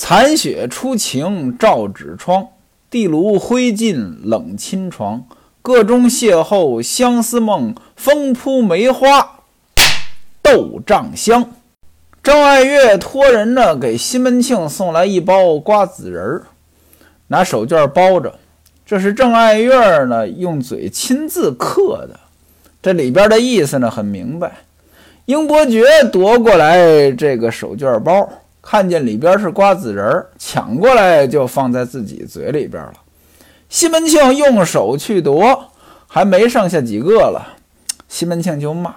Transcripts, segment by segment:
残雪初晴照纸窗，地炉灰烬冷侵床。个中邂逅相思梦，风扑梅花斗帐香。郑爱月托人呢，给西门庆送来一包瓜子仁儿，拿手绢包着。这是郑爱月呢用嘴亲自刻的，这里边的意思呢很明白。英伯爵夺过来这个手绢包，看见里边是瓜子仁儿，抢过来就放在自己嘴里边了。西门庆用手去夺，还没剩下几个了，西门庆就骂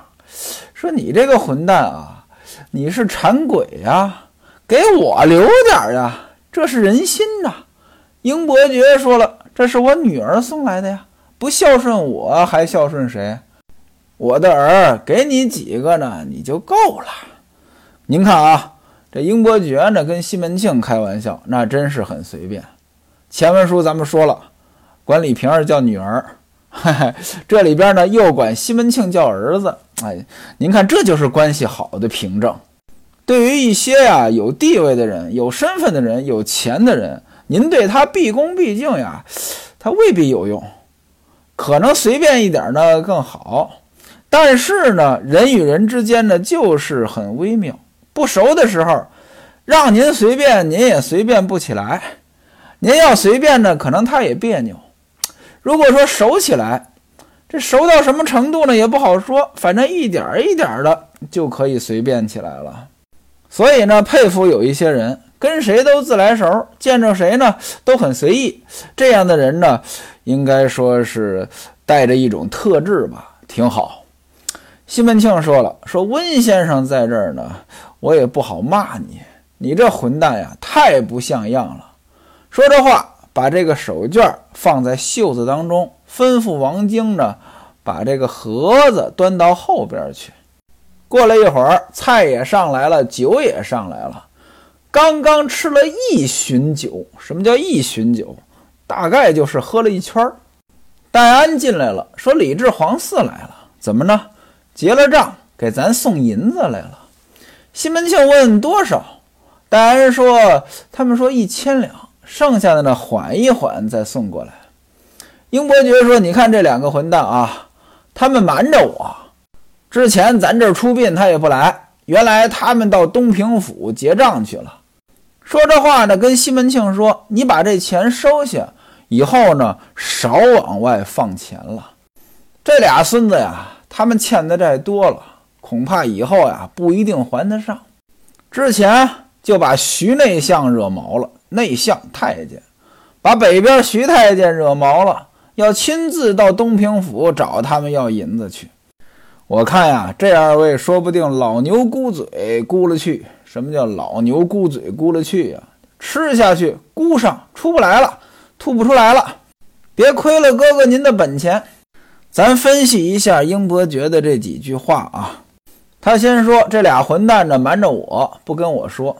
说：“你这个混蛋啊，你是馋鬼呀！给我留点呀，这是人心呐！”英伯爵说了：“这是我女儿送来的呀，不孝顺我还孝顺谁？”我的儿，给你几个呢，你就够了。您看啊，这英伯爵呢跟西门庆开玩笑，那真是很随便。前文书咱们说了，管李瓶儿叫女儿，嘿嘿这里边呢又管西门庆叫儿子。哎，您看这就是关系好的凭证。对于一些呀有地位的人、有身份的人、有钱的人，您对他毕恭毕敬呀，他未必有用，可能随便一点呢更好。但是呢，人与人之间呢，就是很微妙。不熟的时候，让您随便，您也随便不起来；您要随便呢，可能他也别扭。如果说熟起来，这熟到什么程度呢，也不好说。反正一点一点的就可以随便起来了。所以呢，佩服有一些人，跟谁都自来熟，见着谁呢都很随意。这样的人呢，应该说是带着一种特质吧，挺好。西门庆说了：“说温先生在这儿呢，我也不好骂你。你这混蛋呀，太不像样了。”说这话，把这个手绢放在袖子当中，吩咐王晶呢，把这个盒子端到后边去。过了一会儿，菜也上来了，酒也上来了。刚刚吃了一巡酒，什么叫一巡酒？大概就是喝了一圈。戴安进来了，说：“李治皇嗣来了，怎么呢？”结了账，给咱送银子来了。西门庆问多少，戴安说：“他们说一千两，剩下的呢缓一缓再送过来。”英伯爵说：“你看这两个混蛋啊，他们瞒着我。之前咱这儿出殡他也不来，原来他们到东平府结账去了。”说这话呢，跟西门庆说：“你把这钱收下，以后呢少往外放钱了。”这俩孙子呀。他们欠的债多了，恐怕以后呀不一定还得上。之前就把徐内相惹毛了，内相太监把北边徐太监惹毛了，要亲自到东平府找他们要银子去。我看呀，这二位说不定老牛咕嘴咕了去。什么叫老牛咕嘴咕了去呀？吃下去咕上出不来了，吐不出来了。别亏了哥哥您的本钱。咱分析一下英伯爵的这几句话啊，他先说这俩混蛋呢瞒着我不跟我说，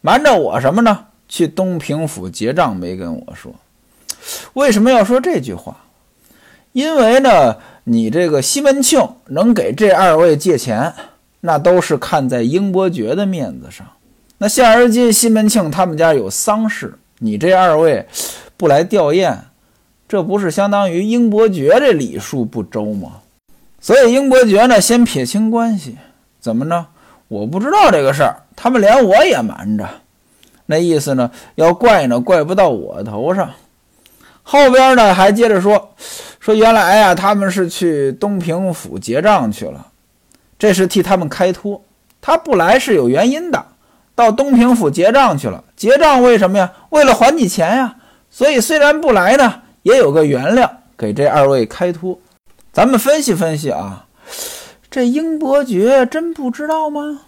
瞒着我什么呢？去东平府结账没跟我说，为什么要说这句话？因为呢，你这个西门庆能给这二位借钱，那都是看在英伯爵的面子上。那现而今西门庆他们家有丧事，你这二位不来吊唁。这不是相当于英伯爵这礼数不周吗？所以英伯爵呢，先撇清关系，怎么呢？我不知道这个事儿，他们连我也瞒着，那意思呢，要怪呢，怪不到我头上。后边呢，还接着说，说原来呀，他们是去东平府结账去了，这是替他们开脱，他不来是有原因的，到东平府结账去了，结账为什么呀？为了还你钱呀。所以虽然不来呢。也有个原谅，给这二位开脱。咱们分析分析啊，这英伯爵真不知道吗？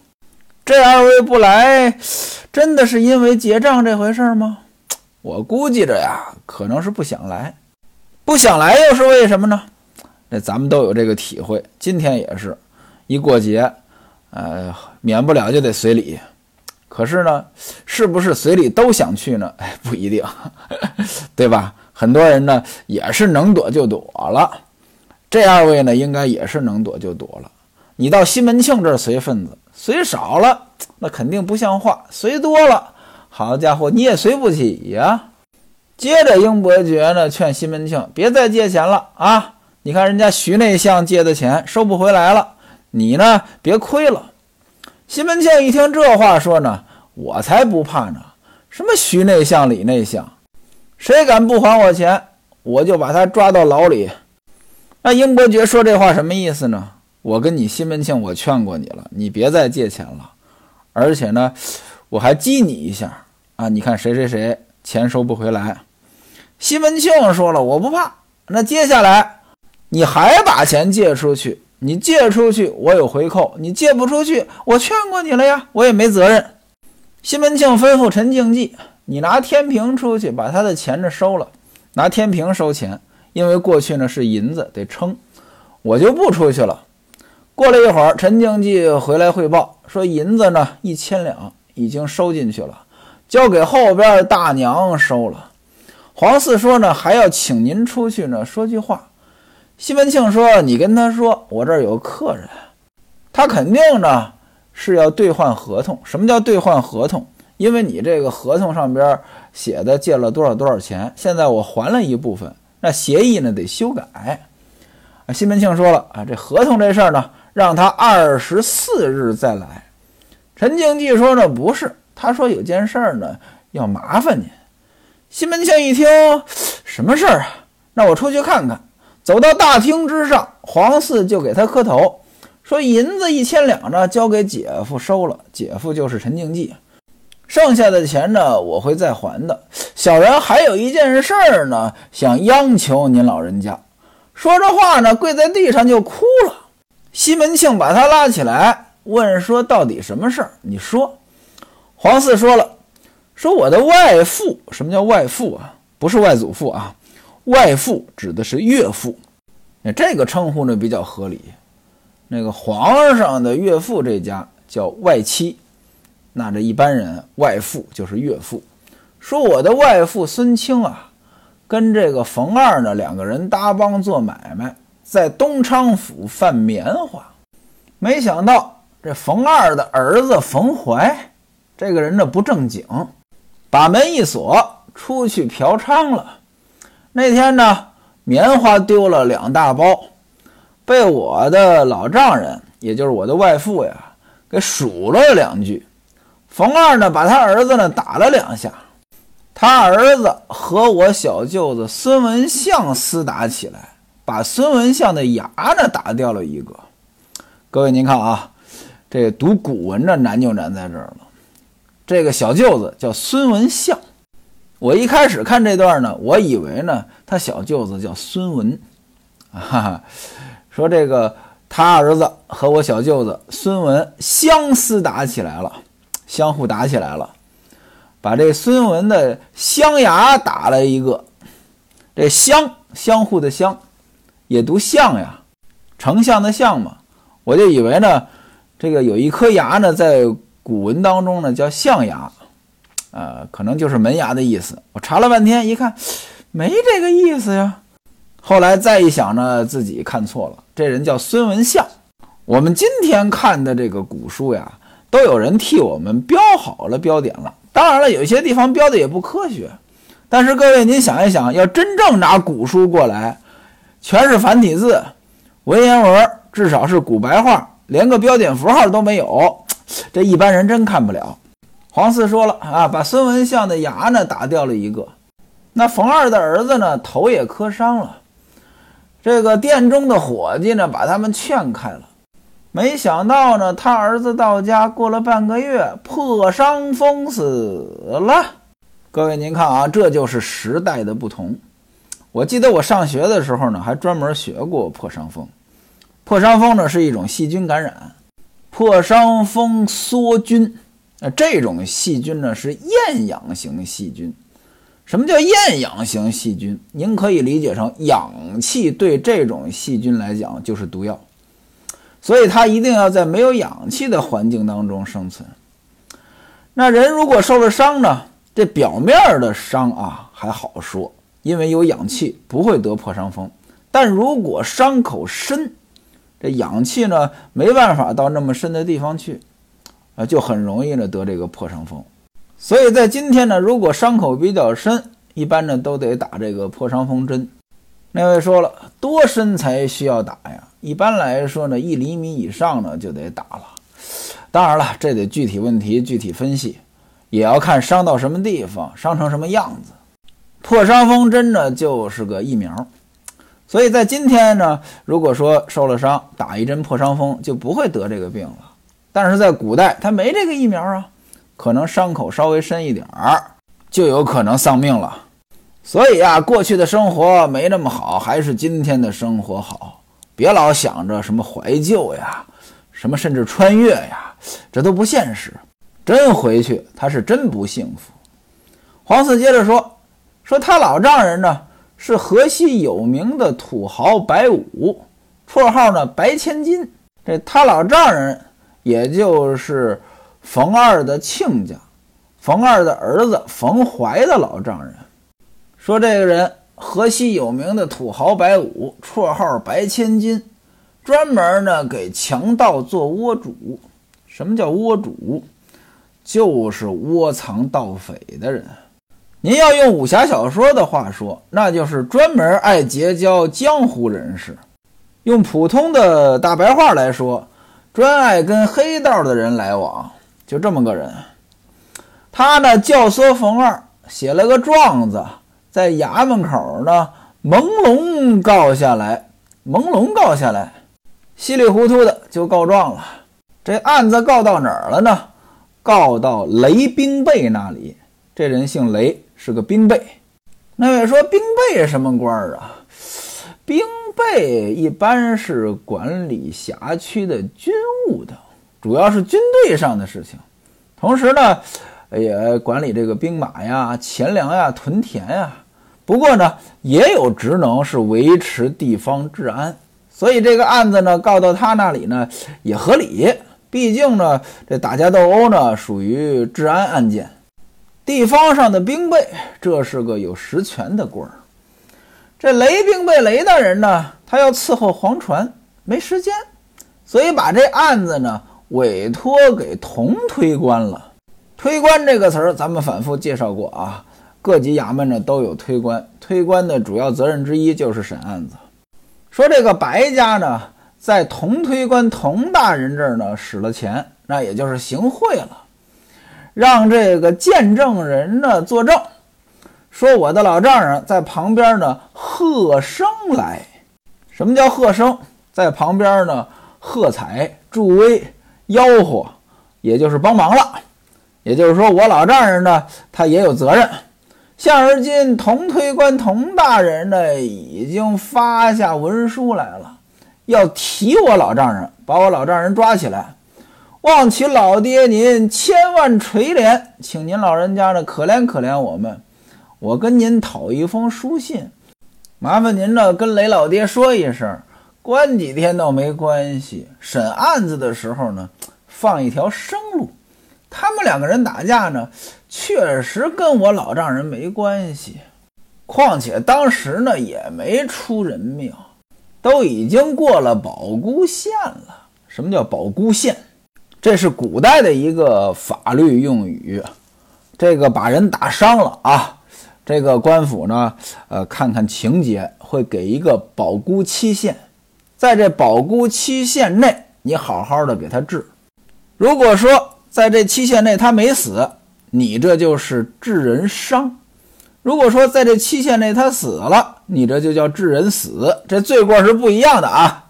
这二位不来，真的是因为结账这回事吗？我估计着呀，可能是不想来。不想来又是为什么呢？那咱们都有这个体会。今天也是一过节，呃，免不了就得随礼。可是呢，是不是随礼都想去呢？哎，不一定，对吧？很多人呢也是能躲就躲了，这二位呢应该也是能躲就躲了。你到西门庆这儿随份子，随少了那肯定不像话，随多了好家伙，你也随不起呀！接着，英伯爵呢劝西门庆别再借钱了啊！你看人家徐内相借的钱收不回来了，你呢别亏了。西门庆一听这话，说呢，我才不怕呢！什么徐内相、李内相，谁敢不还我钱，我就把他抓到牢里。那英伯爵说这话什么意思呢？我跟你西门庆，我劝过你了，你别再借钱了，而且呢，我还激你一下啊！你看谁谁谁钱收不回来。西门庆说了：“我不怕。那接下来，你还把钱借出去？你借出去，我有回扣；你借不出去，我劝过你了呀，我也没责任。”西门庆吩咐陈敬济：“你拿天平出去，把他的钱呢收了，拿天平收钱，因为过去呢是银子得称，我就不出去了。”过了一会儿，陈经济回来汇报说：“银子呢一千两已经收进去了，交给后边大娘收了。”黄四说呢，还要请您出去呢，说句话。西门庆说：“你跟他说，我这儿有客人，他肯定呢是要兑换合同。什么叫兑换合同？因为你这个合同上边写的借了多少多少钱，现在我还了一部分，那协议呢得修改。”，西门庆说了啊，这合同这事儿呢，让他二十四日再来。陈经济说呢，不是，他说有件事儿呢要麻烦您。西门庆一听，什么事儿啊？那我出去看看。走到大厅之上，黄四就给他磕头，说：“银子一千两呢，交给姐夫收了。姐夫就是陈敬济，剩下的钱呢，我会再还的。小人还有一件事儿呢，想央求您老人家。”说着话呢，跪在地上就哭了。西门庆把他拉起来，问说：“到底什么事儿？你说。”黄四说了。说我的外父，什么叫外父啊？不是外祖父啊，外父指的是岳父。那这个称呼呢比较合理。那个皇上的岳父这家叫外戚，那这一般人外父就是岳父。说我的外父孙清啊，跟这个冯二呢两个人搭帮做买卖，在东昌府贩棉花，没想到这冯二的儿子冯怀，这个人呢不正经。把门一锁，出去嫖娼了。那天呢，棉花丢了两大包，被我的老丈人，也就是我的外父呀，给数了两句。冯二呢，把他儿子呢打了两下。他儿子和我小舅子孙文相厮打起来，把孙文相的牙呢打掉了一个。各位您看啊，这读古文的难就难在这儿了。这个小舅子叫孙文相，我一开始看这段呢，我以为呢他小舅子叫孙文，啊，说这个他儿子和我小舅子孙文相思打起来了，相互打起来了，把这孙文的香牙打了一个，这相相互的相，也读相呀，丞相的相嘛，我就以为呢，这个有一颗牙呢在。古文当中呢叫象牙，呃，可能就是门牙的意思。我查了半天，一看没这个意思呀。后来再一想呢，自己看错了。这人叫孙文相。我们今天看的这个古书呀，都有人替我们标好了标点了。当然了，有些地方标的也不科学。但是各位，您想一想，要真正拿古书过来，全是繁体字、文言文，至少是古白话，连个标点符号都没有。这一般人真看不了。黄四说了啊，把孙文相的牙呢打掉了一个，那冯二的儿子呢头也磕伤了。这个店中的伙计呢把他们劝开了，没想到呢他儿子到家过了半个月破伤风死了。各位您看啊，这就是时代的不同。我记得我上学的时候呢还专门学过破伤风。破伤风呢是一种细菌感染。破伤风梭菌，那，这种细菌呢是厌氧型细菌。什么叫厌氧型细菌？您可以理解成氧气对这种细菌来讲就是毒药，所以它一定要在没有氧气的环境当中生存。那人如果受了伤呢，这表面的伤啊还好说，因为有氧气不会得破伤风。但如果伤口深，这氧气呢，没办法到那么深的地方去，啊，就很容易呢得这个破伤风。所以在今天呢，如果伤口比较深，一般呢都得打这个破伤风针。那位说了，多深才需要打呀？一般来说呢，一厘米以上呢就得打了。当然了，这得具体问题具体分析，也要看伤到什么地方，伤成什么样子。破伤风针呢就是个疫苗，所以在今天呢，如果说受了伤，打一针破伤风就不会得这个病了。但是在古代，他没这个疫苗啊。可能伤口稍微深一点儿，就有可能丧命了。所以啊，过去的生活没那么好，还是今天的生活好。别老想着什么怀旧呀，什么甚至穿越呀，这都不现实。真回去，他是真不幸福。黄四接着说：“说他老丈人呢，是河西有名的土豪白武，绰号呢白千金。这他老丈人，也就是。”冯二的亲家，冯二的儿子冯怀的老丈人说：“这个人河西有名的土豪白武，绰号白千金，专门呢给强盗做窝主。什么叫窝主？就是窝藏盗匪的人。您要用武侠小说的话说，那就是专门爱结交江湖人士。用普通的大白话来说，专爱跟黑道的人来往。”就这么个人，他呢教唆冯二写了个状子，在衙门口呢朦胧告下来，朦胧告下来，稀里糊涂的就告状了。这案子告到哪儿了呢？告到雷兵备那里。这人姓雷，是个兵备。那位说兵备什么官儿啊？兵备一般是管理辖区的军务的。主要是军队上的事情，同时呢，也管理这个兵马呀、钱粮呀、屯田呀。不过呢，也有职能是维持地方治安。所以这个案子呢，告到他那里呢，也合理。毕竟呢，这打架斗殴呢，属于治安案件。地方上的兵备，这是个有实权的官儿。这雷兵备雷大人呢，他要伺候黄船，没时间，所以把这案子呢。委托给同推官了。推官这个词儿，咱们反复介绍过啊。各级衙门呢都有推官，推官的主要责任之一就是审案子。说这个白家呢，在同推官童大人这儿呢使了钱，那也就是行贿了，让这个见证人呢作证，说我的老丈人在旁边呢贺声来。什么叫贺声？在旁边呢喝彩助威。吆喝，也就是帮忙了。也就是说，我老丈人呢，他也有责任。现而今，同推官童大人呢，已经发下文书来了，要提我老丈人，把我老丈人抓起来。望其老爹您千万垂怜，请您老人家呢，可怜可怜我们。我跟您讨一封书信，麻烦您呢，跟雷老爹说一声。关几天倒没关系，审案子的时候呢，放一条生路。他们两个人打架呢，确实跟我老丈人没关系。况且当时呢也没出人命，都已经过了保姑县了。什么叫保姑县？这是古代的一个法律用语。这个把人打伤了啊，这个官府呢，呃，看看情节，会给一个保姑期限。在这保姑期限内，你好好的给他治。如果说在这期限内他没死，你这就是致人伤；如果说在这期限内他死了，你这就叫致人死。这罪过是不一样的啊。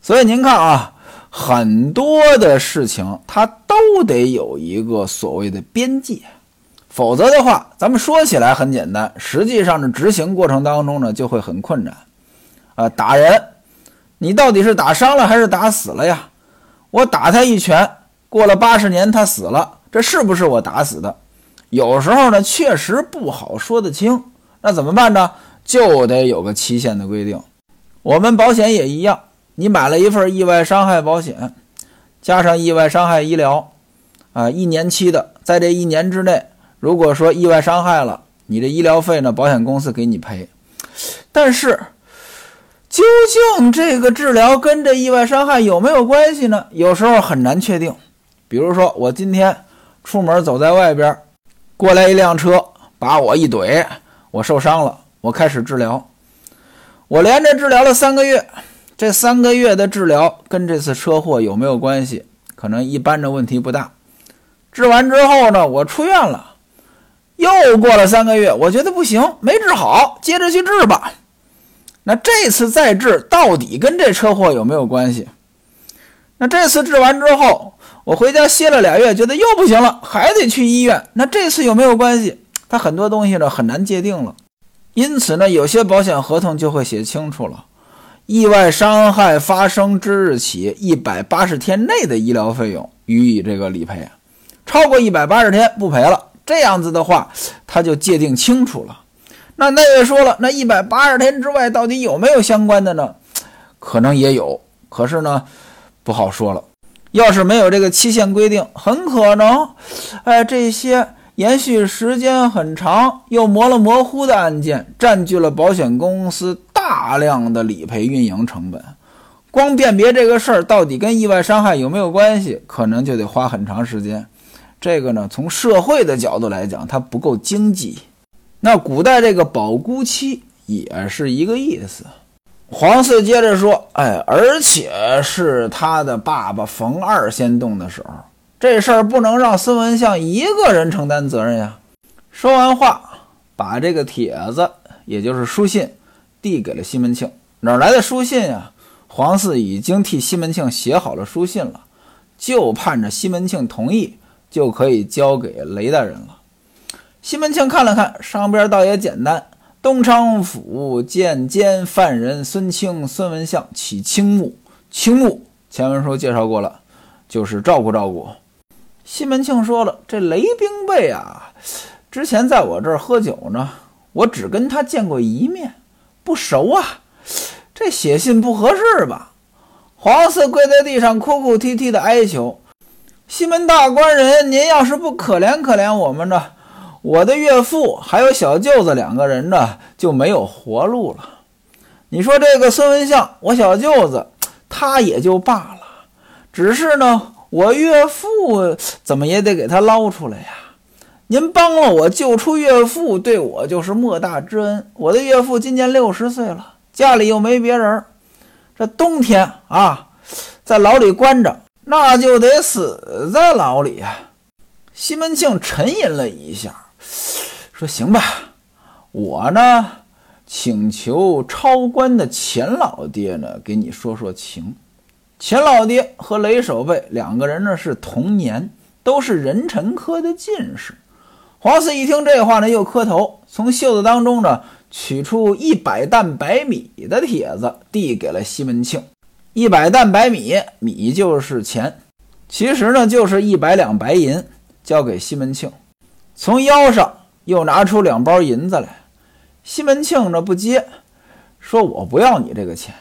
所以您看啊，很多的事情它都得有一个所谓的边界，否则的话，咱们说起来很简单，实际上的执行过程当中呢就会很困难啊，打人。你到底是打伤了还是打死了呀？我打他一拳，过了八十年他死了，这是不是我打死的？有时候呢，确实不好说得清。那怎么办呢？就得有个期限的规定。我们保险也一样，你买了一份意外伤害保险，加上意外伤害医疗，啊，一年期的，在这一年之内，如果说意外伤害了，你的医疗费呢，保险公司给你赔。但是。究竟这个治疗跟这意外伤害有没有关系呢？有时候很难确定。比如说，我今天出门走在外边，过来一辆车，把我一怼，我受伤了，我开始治疗。我连着治疗了三个月，这三个月的治疗跟这次车祸有没有关系？可能一般的问题不大。治完之后呢，我出院了，又过了三个月，我觉得不行，没治好，接着去治吧。那这次再治，到底跟这车祸有没有关系？那这次治完之后。我回家歇了俩月，觉得又不行了，还得去医院。那这次有没有关系？它很多东西呢很难界定了。因此呢，有些保险合同就会写清楚了：意外伤害发生之日起一百八十天内的医疗费用予以这个理赔，超过一百八十天不赔了。这样子的话，他就界定清楚了。那那也说了，那一百八十天之外到底有没有相关的呢？可能也有，可是呢，不好说了。要是没有这个期限规定，很可能，哎，这些延续时间很长又模了模糊的案件，占据了保险公司大量的理赔运营成本。光辨别这个事儿到底跟意外伤害有没有关系，可能就得花很长时间。这个呢，从社会的角度来讲，它不够经济。那古代这个保姑期也是一个意思。黄四接着说：“哎，而且是他的爸爸冯二先动的手，这事儿不能让孙文相一个人承担责任呀。”说完话，把这个帖子，也就是书信，递给了西门庆。哪来的书信呀？黄四已经替西门庆写好了书信了，就盼着西门庆同意，就可以交给雷大人了。西门庆看了看，上边倒也简单。东昌府见监犯人孙清、孙文相起青木，青木前文书介绍过了，就是照顾照顾。西门庆说了，这雷兵备啊，之前在我这儿喝酒呢，我只跟他见过一面，不熟啊。这写信不合适吧？黄四跪在地上哭哭啼啼的哀求：“西门大官人，您要是不可怜可怜我们呢？”我的岳父还有小舅子两个人呢，就没有活路了。你说这个孙文相，我小舅子他也就罢了，只是呢，我岳父怎么也得给他捞出来呀。您帮了我救出岳父，对我就是莫大之恩。我的岳父今年六十岁了，家里又没别人，这冬天啊，在牢里关着，那就得死在牢里呀。西门庆沉吟了一下。说行吧，我呢请求超官的钱老爹呢给你说说情。钱老爹和雷守备两个人呢是同年，都是壬辰科的进士。黄四一听这话呢，又磕头，从袖子当中呢取出一百担白米的帖子，递给了西门庆。一百担白米，米就是钱，其实呢就是一百两白银，交给西门庆。从腰上又拿出两包银子来，西门庆呢不接，说：“我不要你这个钱。”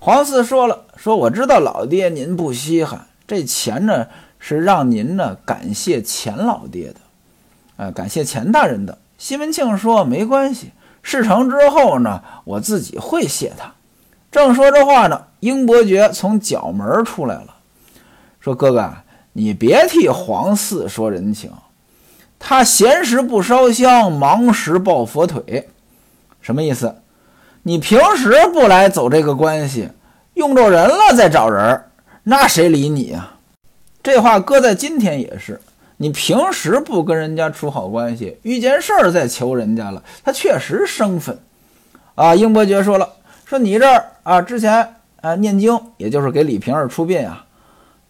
黄四说了：“说我知道老爹您不稀罕这钱呢，是让您呢感谢钱老爹的，呃，感谢钱大人的。”西门庆说：“没关系，事成之后呢，我自己会谢他。”正说着话呢，英伯爵从角门出来了，说：“哥哥，你别替黄四说人情。”他闲时不烧香，忙时抱佛腿，什么意思？你平时不来走这个关系，用着人了再找人，那谁理你呀？这话搁在今天也是，你平时不跟人家处好关系，遇见事儿再求人家了，他确实生分啊。英伯爵说了，说你这儿啊，之前啊念经，也就是给李瓶儿出殡啊，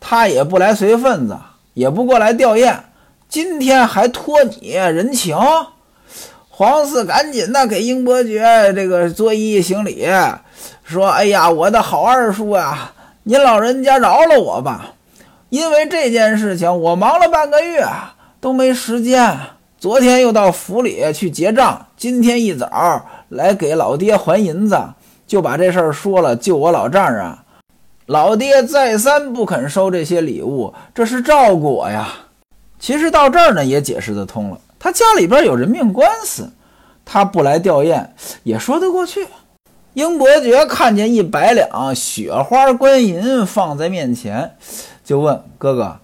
他也不来随份子，也不过来吊唁。今天还托你人情，黄四赶紧的给英伯爵这个作揖行礼，说：“哎呀，我的好二叔啊，您老人家饶了我吧！因为这件事情，我忙了半个月都没时间。昨天又到府里去结账，今天一早来给老爹还银子，就把这事儿说了。救我老丈人，老爹再三不肯收这些礼物，这是照顾我呀。”其实到这儿呢，也解释得通了。他家里边有人命官司，他不来吊唁也说得过去。英伯爵看见一百两雪花官银放在面前，就问哥哥：“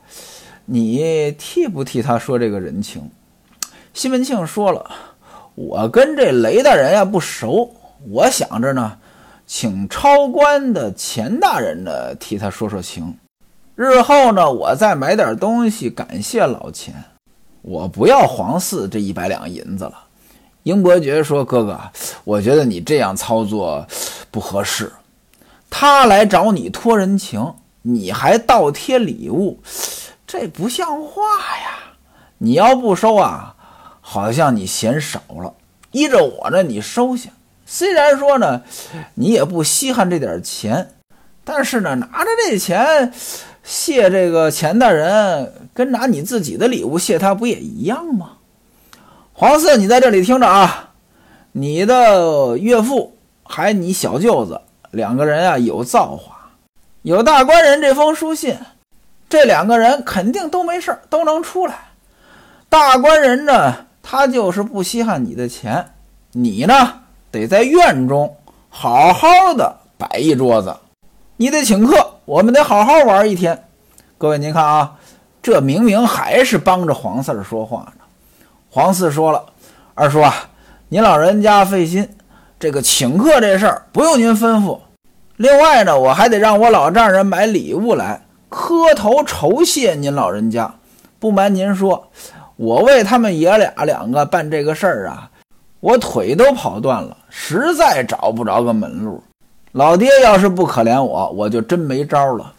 你替不替他说这个人情？”西门庆说了：“我跟这雷大人呀不熟，我想着呢，请超官的钱大人呢替他说说情。日后呢，我再买点东西感谢老钱。我不要黄四这一百两银子了。”英伯爵说：“哥哥，我觉得你这样操作不合适。他来找你托人情，你还倒贴礼物，这不像话呀！你要不收啊，好像你嫌少了。依着我呢，你收下。虽然说呢，你也不稀罕这点钱，但是呢，拿着这钱谢这个钱大人，跟拿你自己的礼物谢他，不也一样吗？”黄四，你在这里听着啊！你的岳父还你小舅子两个人啊有造化，有大官人这封书信，这两个人肯定都没事都能出来。大官人呢，他就是不稀罕你的钱，你呢得在院中好好的摆一桌子，你得请客，我们得好好玩一天。各位您看啊，这明明还是帮着黄四儿说话呢。黄四说了：“二叔啊，您老人家费心，这个请客这事儿不用您吩咐。另外呢，我还得让我老丈人买礼物来磕头酬谢您老人家。不瞒您说，我为他们爷俩两个办这个事儿啊，我腿都跑断了，实在找不着个门路。老爹要是不可怜我，我就真没招了。”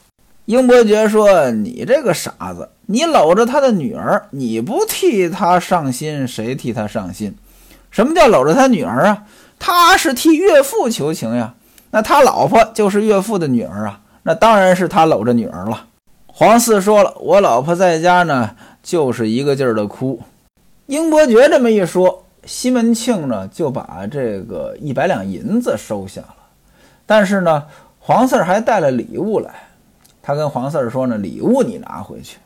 英伯爵说：“你这个傻子。”你搂着他的女儿，你不替他上心，谁替他上心？什么叫搂着他女儿啊？他是替岳父求情呀。那他老婆就是岳父的女儿啊，那当然是他搂着女儿了。黄四说了，我老婆在家呢，就是一个劲儿的哭。英伯爵这么一说，西门庆呢就把这个一百两银子收下了。但是呢，黄四还带了礼物来，他跟黄四说呢，礼物你拿回去。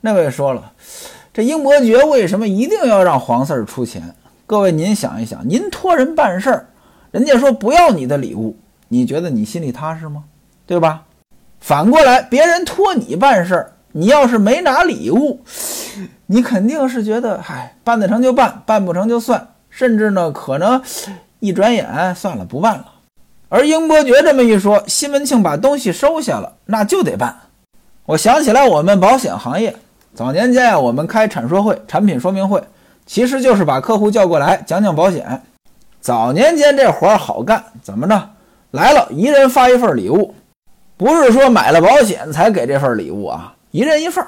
那位说了，这英伯爵为什么一定要让黄四儿出钱？各位您想一想，您托人办事儿，人家说不要你的礼物，你觉得你心里踏实吗？对吧？反过来，别人托你办事儿，你要是没拿礼物，你肯定是觉得，嗨，办得成就办，办不成就算，甚至呢，可能一转眼算了，不办了。而英伯爵这么一说，西门庆把东西收下了，那就得办。我想起来，我们保险行业。早年间呀，我们开产说会、产品说明会，其实就是把客户叫过来讲讲保险。早年间这活儿好干，怎么着？来了一人发一份礼物，不是说买了保险才给这份礼物啊，一人一份。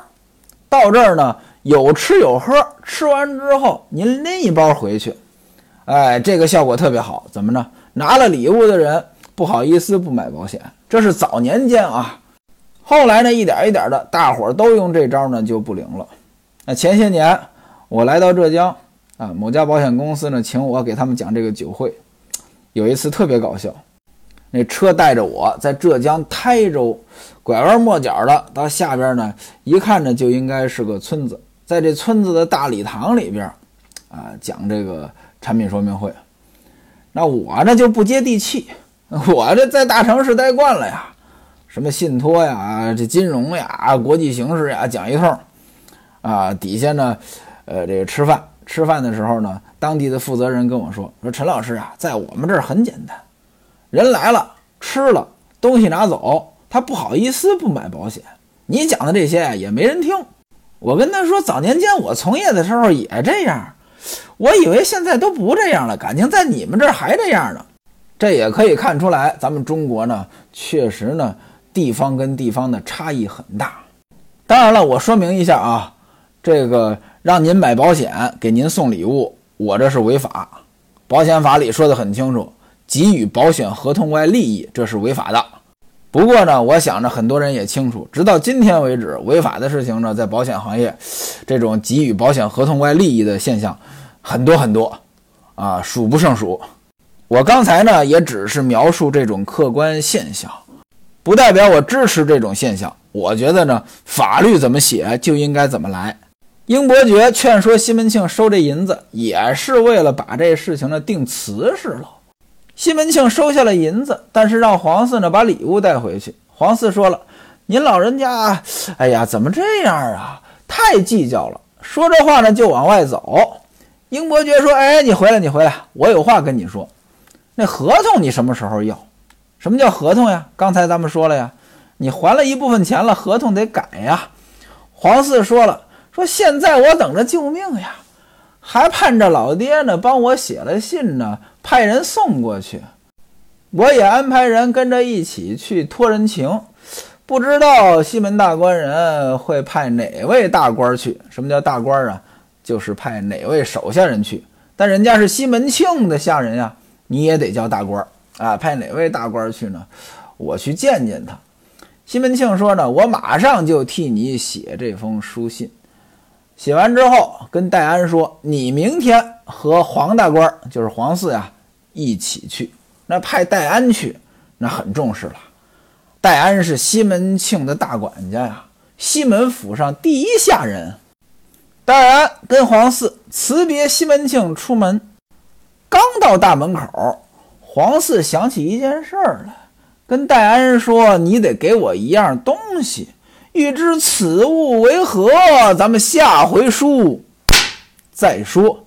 到这儿呢，有吃有喝，吃完之后您拎一包回去，哎，这个效果特别好。怎么着？拿了礼物的人不好意思不买保险，这是早年间啊。后来呢，一点一点的，大伙儿都用这招呢，就不灵了。那前些年我来到浙江啊，某家保险公司呢，请我给他们讲这个酒会。有一次特别搞笑，那车带着我在浙江台州拐弯抹角的到下边呢，一看呢就应该是个村子，在这村子的大礼堂里边啊讲这个产品说明会。那我呢就不接地气，我这在大城市待惯了呀。什么信托呀，这金融呀，国际形势呀，讲一通，啊，底下呢，呃，这个吃饭，吃饭的时候呢，当地的负责人跟我说，说陈老师啊，在我们这儿很简单，人来了，吃了东西拿走，他不好意思不买保险。你讲的这些，也没人听。我跟他说，早年间我从业的时候也这样，我以为现在都不这样了，感情在你们这儿还这样呢。这也可以看出来，咱们中国呢，确实呢。地方跟地方的差异很大，当然了，我说明一下啊，这个让您买保险给您送礼物，我这是违法。保险法里说的很清楚，给予保险合同外利益，这是违法的。不过呢，我想着很多人也清楚，直到今天为止，违法的事情呢，在保险行业，这种给予保险合同外利益的现象很多很多，啊，数不胜数。我刚才呢，也只是描述这种客观现象。不代表我支持这种现象。我觉得呢，法律怎么写就应该怎么来。英伯爵劝说西门庆收这银子，也是为了把这事情呢定瓷实了。西门庆收下了银子，但是让黄四呢把礼物带回去。黄四说了：“您老人家，哎呀，怎么这样啊？太计较了。”说这话呢就往外走。英伯爵说：“哎，你回来，你回来，我有话跟你说。那合同你什么时候要？什么叫合同呀？刚才咱们说了呀，你还了一部分钱了，合同得改呀。”黄四说了：“说现在我等着救命呀，还盼着老爹呢，帮我写了信呢，派人送过去。我也安排人跟着一起去托人情。”不知道西门大官人会派哪位大官去？什么叫大官啊？就是派哪位手下人去。但人家是西门庆的下人呀，你也得叫大官啊。派哪位大官去呢？我去见见他。西门庆说呢，我马上就替你写这封书信。写完之后，跟戴安说，你明天和黄大官，就是黄四呀，一起去。那派戴安去，那很重视了。戴安是西门庆的大管家呀，西门府上第一下人。戴安跟黄四辞别西门庆出门，刚到大门口，黄四想起一件事儿来，跟戴安说：“你得给我一样东西，欲知此物为何，咱们下回书再说。”